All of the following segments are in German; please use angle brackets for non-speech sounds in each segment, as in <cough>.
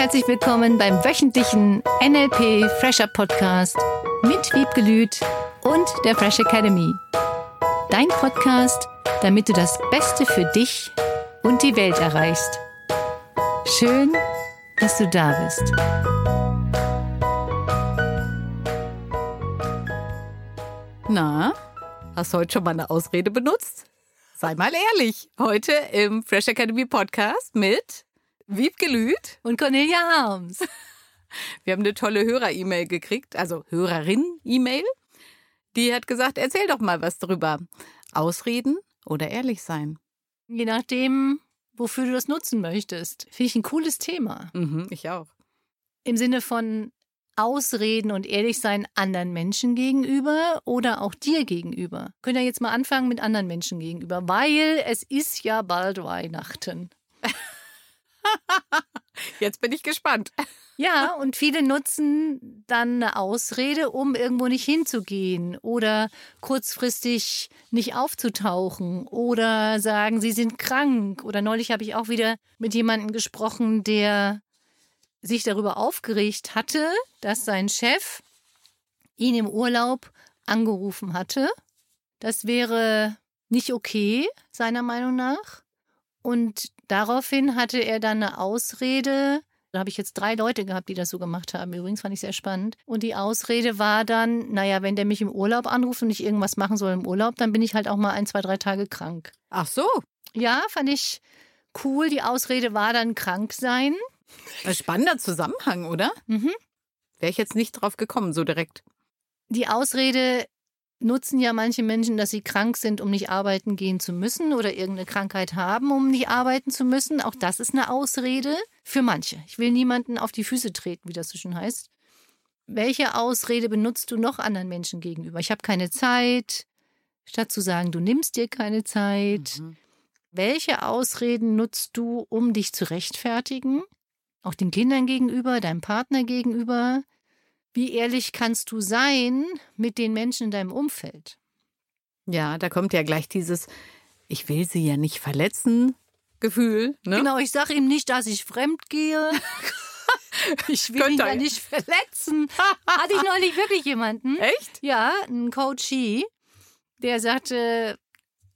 herzlich willkommen beim wöchentlichen NLP Fresher Podcast mit Wiebgelüt und der Fresh Academy. Dein Podcast, damit du das Beste für dich und die Welt erreichst. Schön, dass du da bist. Na, hast du heute schon mal eine Ausrede benutzt? Sei mal ehrlich. Heute im Fresh Academy Podcast mit Wiebke Lüth und Cornelia Harms. <laughs> Wir haben eine tolle Hörer-E-Mail gekriegt, also Hörerin-E-Mail. Die hat gesagt, erzähl doch mal was drüber. Ausreden oder ehrlich sein? Je nachdem, wofür du das nutzen möchtest. Finde ich ein cooles Thema. Mhm, ich auch. Im Sinne von Ausreden und ehrlich sein anderen Menschen gegenüber oder auch dir gegenüber. Könnt ihr jetzt mal anfangen mit anderen Menschen gegenüber, weil es ist ja bald Weihnachten. <laughs> <laughs> Jetzt bin ich gespannt. Ja, und viele nutzen dann eine Ausrede, um irgendwo nicht hinzugehen oder kurzfristig nicht aufzutauchen oder sagen, sie sind krank. Oder neulich habe ich auch wieder mit jemandem gesprochen, der sich darüber aufgeregt hatte, dass sein Chef ihn im Urlaub angerufen hatte. Das wäre nicht okay, seiner Meinung nach. Und daraufhin hatte er dann eine Ausrede. Da habe ich jetzt drei Leute gehabt, die das so gemacht haben. Übrigens fand ich sehr spannend. Und die Ausrede war dann, naja, wenn der mich im Urlaub anruft und ich irgendwas machen soll im Urlaub, dann bin ich halt auch mal ein, zwei, drei Tage krank. Ach so. Ja, fand ich cool. Die Ausrede war dann krank sein. Ein spannender Zusammenhang, oder? Mhm. Wäre ich jetzt nicht drauf gekommen, so direkt. Die Ausrede nutzen ja manche Menschen, dass sie krank sind, um nicht arbeiten gehen zu müssen oder irgendeine Krankheit haben, um nicht arbeiten zu müssen. Auch das ist eine Ausrede für manche. Ich will niemanden auf die Füße treten, wie das so schön heißt. Welche Ausrede benutzt du noch anderen Menschen gegenüber? Ich habe keine Zeit, statt zu sagen, du nimmst dir keine Zeit. Mhm. Welche Ausreden nutzt du, um dich zu rechtfertigen? Auch den Kindern gegenüber, deinem Partner gegenüber? Wie ehrlich kannst du sein mit den Menschen in deinem Umfeld? Ja, da kommt ja gleich dieses Ich will sie ja nicht verletzen Gefühl. Ne? Genau, ich sage ihm nicht, dass ich fremd gehe. <laughs> ich will ihn ja nicht verletzen. Hatte ich neulich wirklich jemanden. <laughs> Echt? Ja, ein Coachie, der sagte,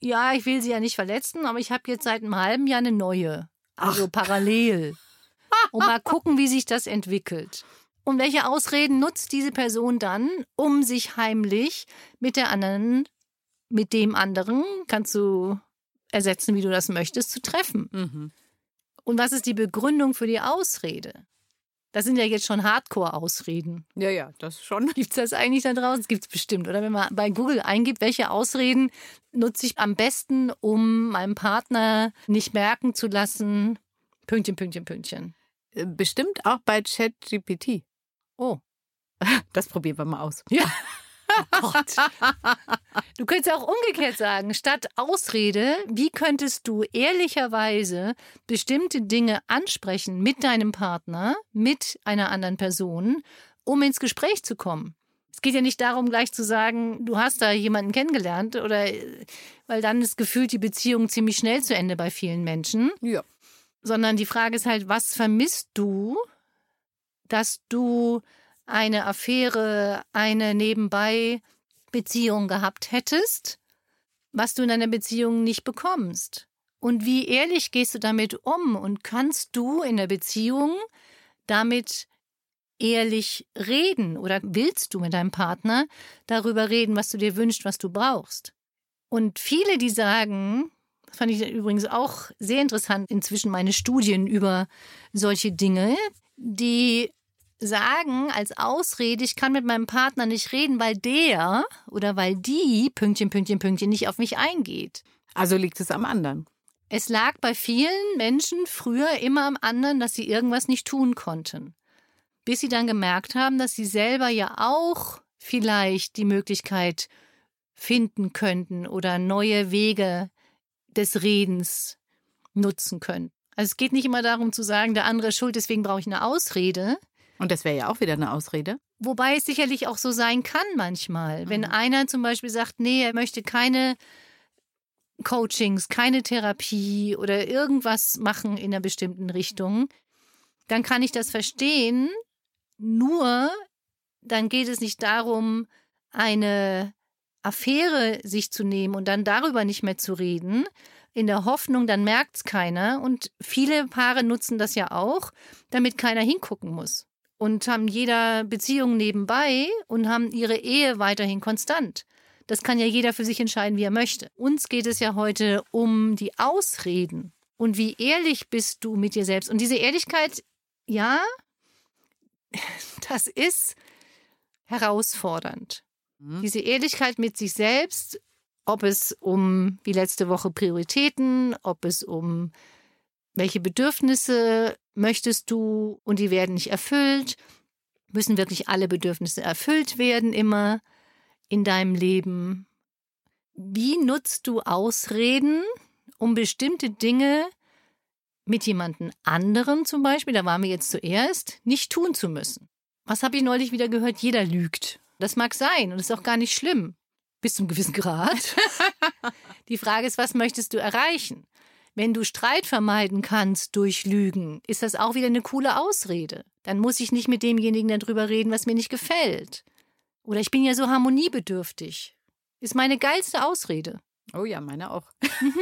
ja, ich will sie ja nicht verletzen, aber ich habe jetzt seit einem halben Jahr eine neue. Also Ach. parallel. Und mal gucken, wie sich das entwickelt. Und welche Ausreden nutzt diese Person dann, um sich heimlich mit der anderen, mit dem anderen, kannst du ersetzen, wie du das möchtest, zu treffen? Mhm. Und was ist die Begründung für die Ausrede? Das sind ja jetzt schon Hardcore-Ausreden. Ja, ja, das schon. <laughs> Gibt es das eigentlich da draußen? Gibt es bestimmt, oder? Wenn man bei Google eingibt, welche Ausreden nutze ich am besten, um meinem Partner nicht merken zu lassen, Pünktchen, Pünktchen, Pünktchen. Äh, bestimmt auch bei ChatGPT. Oh. <laughs> Das probieren wir mal aus. Ja. <laughs> Oh Gott. Du könntest auch umgekehrt sagen, statt Ausrede, wie könntest du ehrlicherweise bestimmte Dinge ansprechen mit deinem Partner, mit einer anderen Person, um ins Gespräch zu kommen? Es geht ja nicht darum, gleich zu sagen, du hast da jemanden kennengelernt oder weil dann ist gefühlt die Beziehung ziemlich schnell zu Ende bei vielen Menschen. Ja. Sondern die Frage ist halt, was vermisst du, dass du eine Affäre, eine nebenbei Beziehung gehabt hättest, was du in einer Beziehung nicht bekommst. Und wie ehrlich gehst du damit um und kannst du in der Beziehung damit ehrlich reden oder willst du mit deinem Partner darüber reden, was du dir wünschst, was du brauchst? Und viele, die sagen, fand ich übrigens auch sehr interessant, inzwischen meine Studien über solche Dinge, die sagen als Ausrede, ich kann mit meinem Partner nicht reden, weil der oder weil die Pünktchen, Pünktchen, Pünktchen nicht auf mich eingeht. Also liegt es am anderen. Es lag bei vielen Menschen früher immer am anderen, dass sie irgendwas nicht tun konnten. Bis sie dann gemerkt haben, dass sie selber ja auch vielleicht die Möglichkeit finden könnten oder neue Wege des Redens nutzen können. Also es geht nicht immer darum zu sagen, der andere ist schuld, deswegen brauche ich eine Ausrede, und das wäre ja auch wieder eine Ausrede. Wobei es sicherlich auch so sein kann manchmal. Mhm. Wenn einer zum Beispiel sagt, nee, er möchte keine Coachings, keine Therapie oder irgendwas machen in einer bestimmten Richtung, dann kann ich das verstehen. Nur dann geht es nicht darum, eine Affäre sich zu nehmen und dann darüber nicht mehr zu reden, in der Hoffnung, dann merkt es keiner. Und viele Paare nutzen das ja auch, damit keiner hingucken muss. Und haben jeder Beziehung nebenbei und haben ihre Ehe weiterhin konstant. Das kann ja jeder für sich entscheiden, wie er möchte. Uns geht es ja heute um die Ausreden. Und wie ehrlich bist du mit dir selbst? Und diese Ehrlichkeit, ja, <laughs> das ist herausfordernd. Mhm. Diese Ehrlichkeit mit sich selbst, ob es um wie letzte Woche Prioritäten, ob es um welche Bedürfnisse möchtest du und die werden nicht erfüllt, müssen wirklich alle Bedürfnisse erfüllt werden immer in deinem Leben. Wie nutzt du Ausreden, um bestimmte Dinge mit jemandem anderen zum Beispiel, da waren wir jetzt zuerst, nicht tun zu müssen? Was habe ich neulich wieder gehört? Jeder lügt. Das mag sein und ist auch gar nicht schlimm. Bis zum gewissen Grad. <laughs> Die Frage ist, was möchtest du erreichen? Wenn du Streit vermeiden kannst durch Lügen, ist das auch wieder eine coole Ausrede. Dann muss ich nicht mit demjenigen darüber reden, was mir nicht gefällt. Oder ich bin ja so harmoniebedürftig. Ist meine geilste Ausrede. Oh ja, meine auch. Mhm.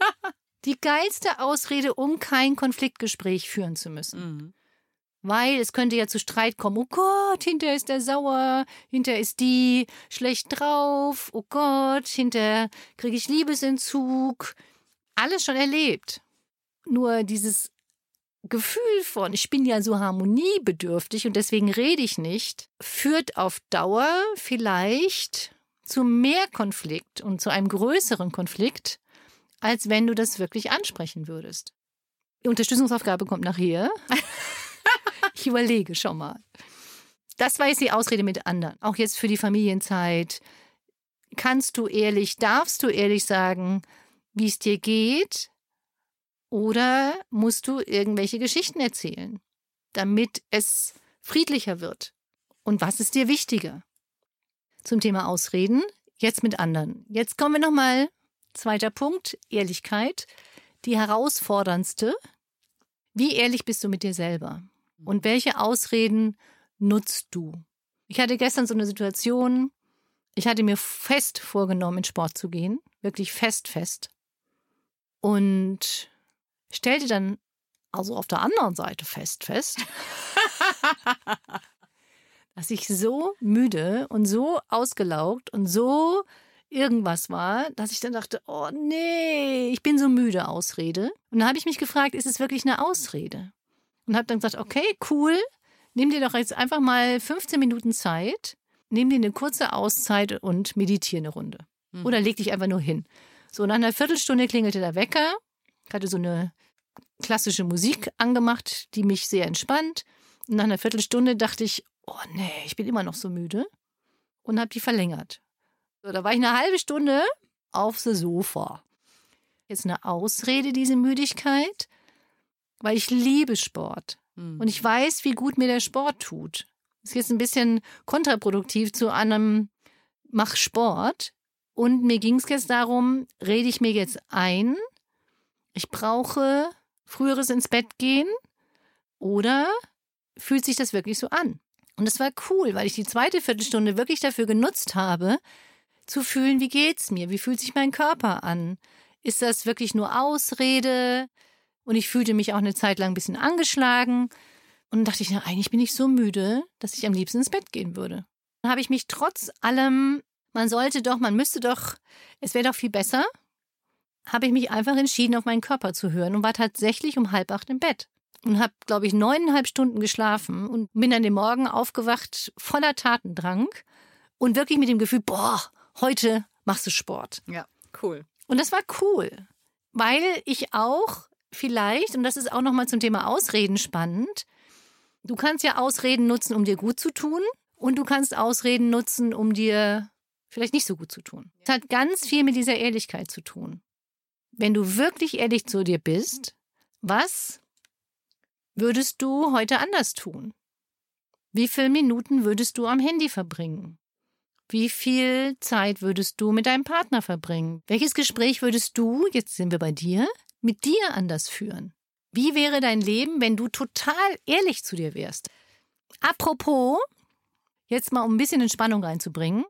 <laughs> Die geilste Ausrede, um kein Konfliktgespräch führen zu müssen. Mhm. Weil es könnte ja zu Streit kommen. Oh Gott, hinterher ist der sauer, hinterher ist die schlecht drauf. Oh Gott, hinterher kriege ich Liebesentzug. Alles schon erlebt. Nur dieses Gefühl von, ich bin ja so harmoniebedürftig und deswegen rede ich nicht, führt auf Dauer vielleicht zu mehr Konflikt und zu einem größeren Konflikt, als wenn du das wirklich ansprechen würdest. Die Unterstützungsaufgabe kommt nachher. <laughs> Ich überlege schon mal. Das war jetzt die Ausrede mit anderen. Auch jetzt für die Familienzeit. Kannst du ehrlich, darfst du ehrlich sagen, wie es dir geht? Oder musst du irgendwelche Geschichten erzählen, damit es friedlicher wird? Und was ist dir wichtiger? Zum Thema Ausreden, jetzt mit anderen. Jetzt kommen wir nochmal, zweiter Punkt, Ehrlichkeit. Die herausforderndste. Wie ehrlich bist du mit dir selber? Und welche Ausreden nutzt du? Ich hatte gestern so eine Situation, ich hatte mir fest vorgenommen, in Sport zu gehen, wirklich fest, fest. Und stellte dann also auf der anderen Seite fest, fest, <laughs> dass ich so müde und so ausgelaugt und so irgendwas war, dass ich dann dachte, oh nee, ich bin so müde, Ausrede. Und dann habe ich mich gefragt, ist es wirklich eine Ausrede? Und habe dann gesagt, okay, cool, nimm dir doch jetzt einfach mal 15 Minuten Zeit, nimm dir eine kurze Auszeit und meditiere eine Runde. Mhm. Oder leg dich einfach nur hin. So, nach einer Viertelstunde klingelte der Wecker. Ich hatte so eine klassische Musik angemacht, die mich sehr entspannt. Und nach einer Viertelstunde dachte ich, oh nee, ich bin immer noch so müde. Und habe die verlängert. So, da war ich eine halbe Stunde auf dem Sofa. Jetzt eine Ausrede, diese Müdigkeit weil ich liebe Sport. Mhm. Und ich weiß, wie gut mir der Sport tut. Das ist jetzt ein bisschen kontraproduktiv zu einem Mach Sport. Und mir ging es jetzt darum, rede ich mir jetzt ein, ich brauche früheres ins Bett gehen oder fühlt sich das wirklich so an? Und das war cool, weil ich die zweite Viertelstunde wirklich dafür genutzt habe, zu fühlen, wie geht's mir? Wie fühlt sich mein Körper an? Ist das wirklich nur Ausrede? Und ich fühlte mich auch eine Zeit lang ein bisschen angeschlagen. Und dann dachte ich, na, eigentlich bin ich so müde, dass ich am liebsten ins Bett gehen würde. Dann habe ich mich trotz allem, man sollte doch, man müsste doch, es wäre doch viel besser, habe ich mich einfach entschieden, auf meinen Körper zu hören und war tatsächlich um halb acht im Bett. Und habe, glaube ich, neuneinhalb Stunden geschlafen und bin dann den Morgen aufgewacht voller Tatendrang und wirklich mit dem Gefühl, boah, heute machst du Sport. Ja, cool. Und das war cool, weil ich auch vielleicht, und das ist auch nochmal zum Thema Ausreden spannend, du kannst ja Ausreden nutzen, um dir gut zu tun und du kannst Ausreden nutzen, um dir vielleicht nicht so gut zu tun. Es hat ganz viel mit dieser Ehrlichkeit zu tun. Wenn du wirklich ehrlich zu dir bist, was würdest du heute anders tun? Wie viele Minuten würdest du am Handy verbringen? Wie viel Zeit würdest du mit deinem Partner verbringen? Welches Gespräch würdest du, jetzt sind wir bei dir, mit dir anders führen? Wie wäre dein Leben, wenn du total ehrlich zu dir wärst? Apropos, jetzt mal um ein bisschen Entspannung reinzubringen.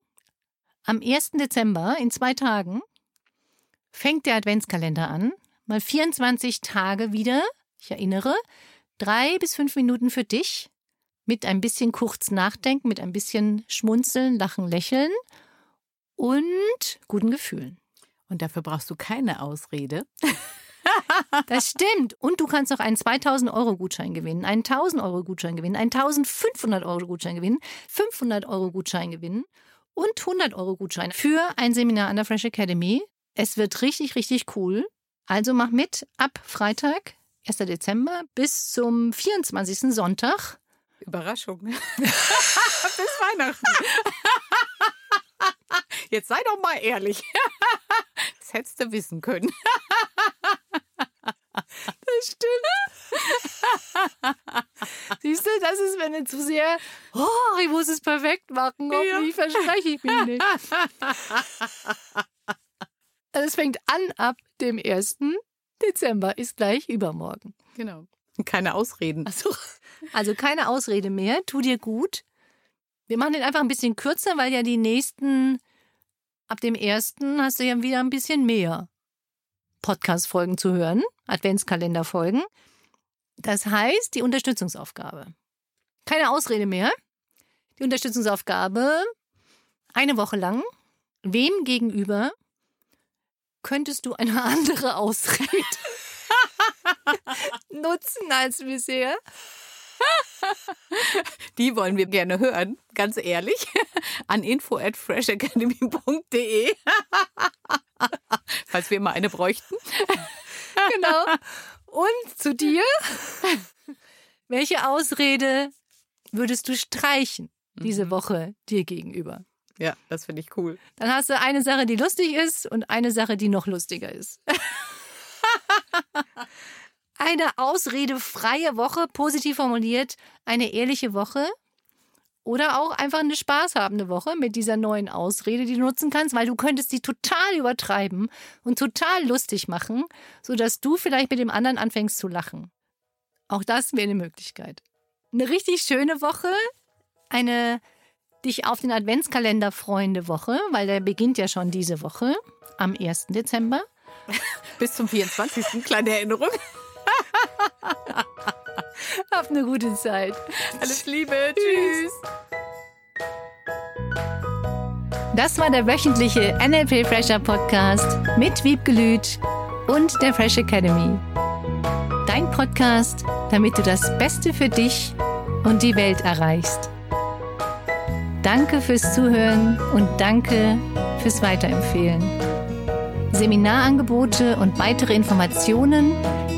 Am 1. Dezember, in zwei Tagen, fängt der Adventskalender an. Mal 24 Tage wieder, ich erinnere, drei bis fünf Minuten für dich, mit ein bisschen kurz nachdenken, mit ein bisschen schmunzeln, lachen, lächeln und guten Gefühlen. Und dafür brauchst du keine Ausrede. <laughs> Das stimmt. Und du kannst auch einen 2000 Euro Gutschein gewinnen, einen 1000 Euro Gutschein gewinnen, einen 1500 Euro Gutschein gewinnen, 500 Euro Gutschein gewinnen und 100 Euro Gutschein für ein Seminar an der Fresh Academy. Es wird richtig, richtig cool. Also mach mit ab Freitag, 1. Dezember bis zum 24. Sonntag. Überraschung. <laughs> bis Weihnachten. Jetzt sei doch mal ehrlich. <laughs> Das hättest du wissen können. <laughs> Das stimmt. Siehst du, das ist, wenn du zu sehr, oh, ich muss es perfekt machen, hoffentlich ja. verspreche ich mich nicht. Also es fängt an ab dem 1. Dezember, ist gleich übermorgen. Genau. Keine Ausreden. Also, also keine Ausrede mehr, tu dir gut. Wir machen den einfach ein bisschen kürzer, weil ja die nächsten, ab dem 1. hast du ja wieder ein bisschen mehr Podcast-Folgen zu hören, Adventskalender-Folgen. Das heißt, die Unterstützungsaufgabe. Keine Ausrede mehr. Die Unterstützungsaufgabe, eine Woche lang, wem gegenüber könntest du eine <laughs> andere Ausrede <laughs> nutzen als bisher? <laughs> Die wollen wir gerne hören, ganz ehrlich, <laughs> an info at freshacademy.de, <laughs> falls wir mal eine bräuchten. Genau. Und zu dir, welche Ausrede würdest du streichen diese mhm. Woche dir gegenüber? Ja, das finde ich cool. Dann hast du eine Sache, die lustig ist und eine Sache, die noch lustiger ist. Eine ausredefreie Woche, positiv formuliert, eine ehrliche Woche. Oder auch einfach eine spaßhabende Woche mit dieser neuen Ausrede, die du nutzen kannst, weil du könntest die total übertreiben und total lustig machen, sodass du vielleicht mit dem anderen anfängst zu lachen. Auch das wäre eine Möglichkeit. Eine richtig schöne Woche, eine dich auf den Adventskalender freuende Woche, weil der beginnt ja schon diese Woche am 1. Dezember. <laughs> Bis zum 24. Kleine Erinnerung. Hab eine gute Zeit. Alles Liebe. Tschüss. Das war der wöchentliche NLP Fresher Podcast mit Wiebgelüt und der Fresh Academy. Dein Podcast, damit du das Beste für dich und die Welt erreichst. Danke fürs Zuhören und danke fürs Weiterempfehlen. Seminarangebote und weitere Informationen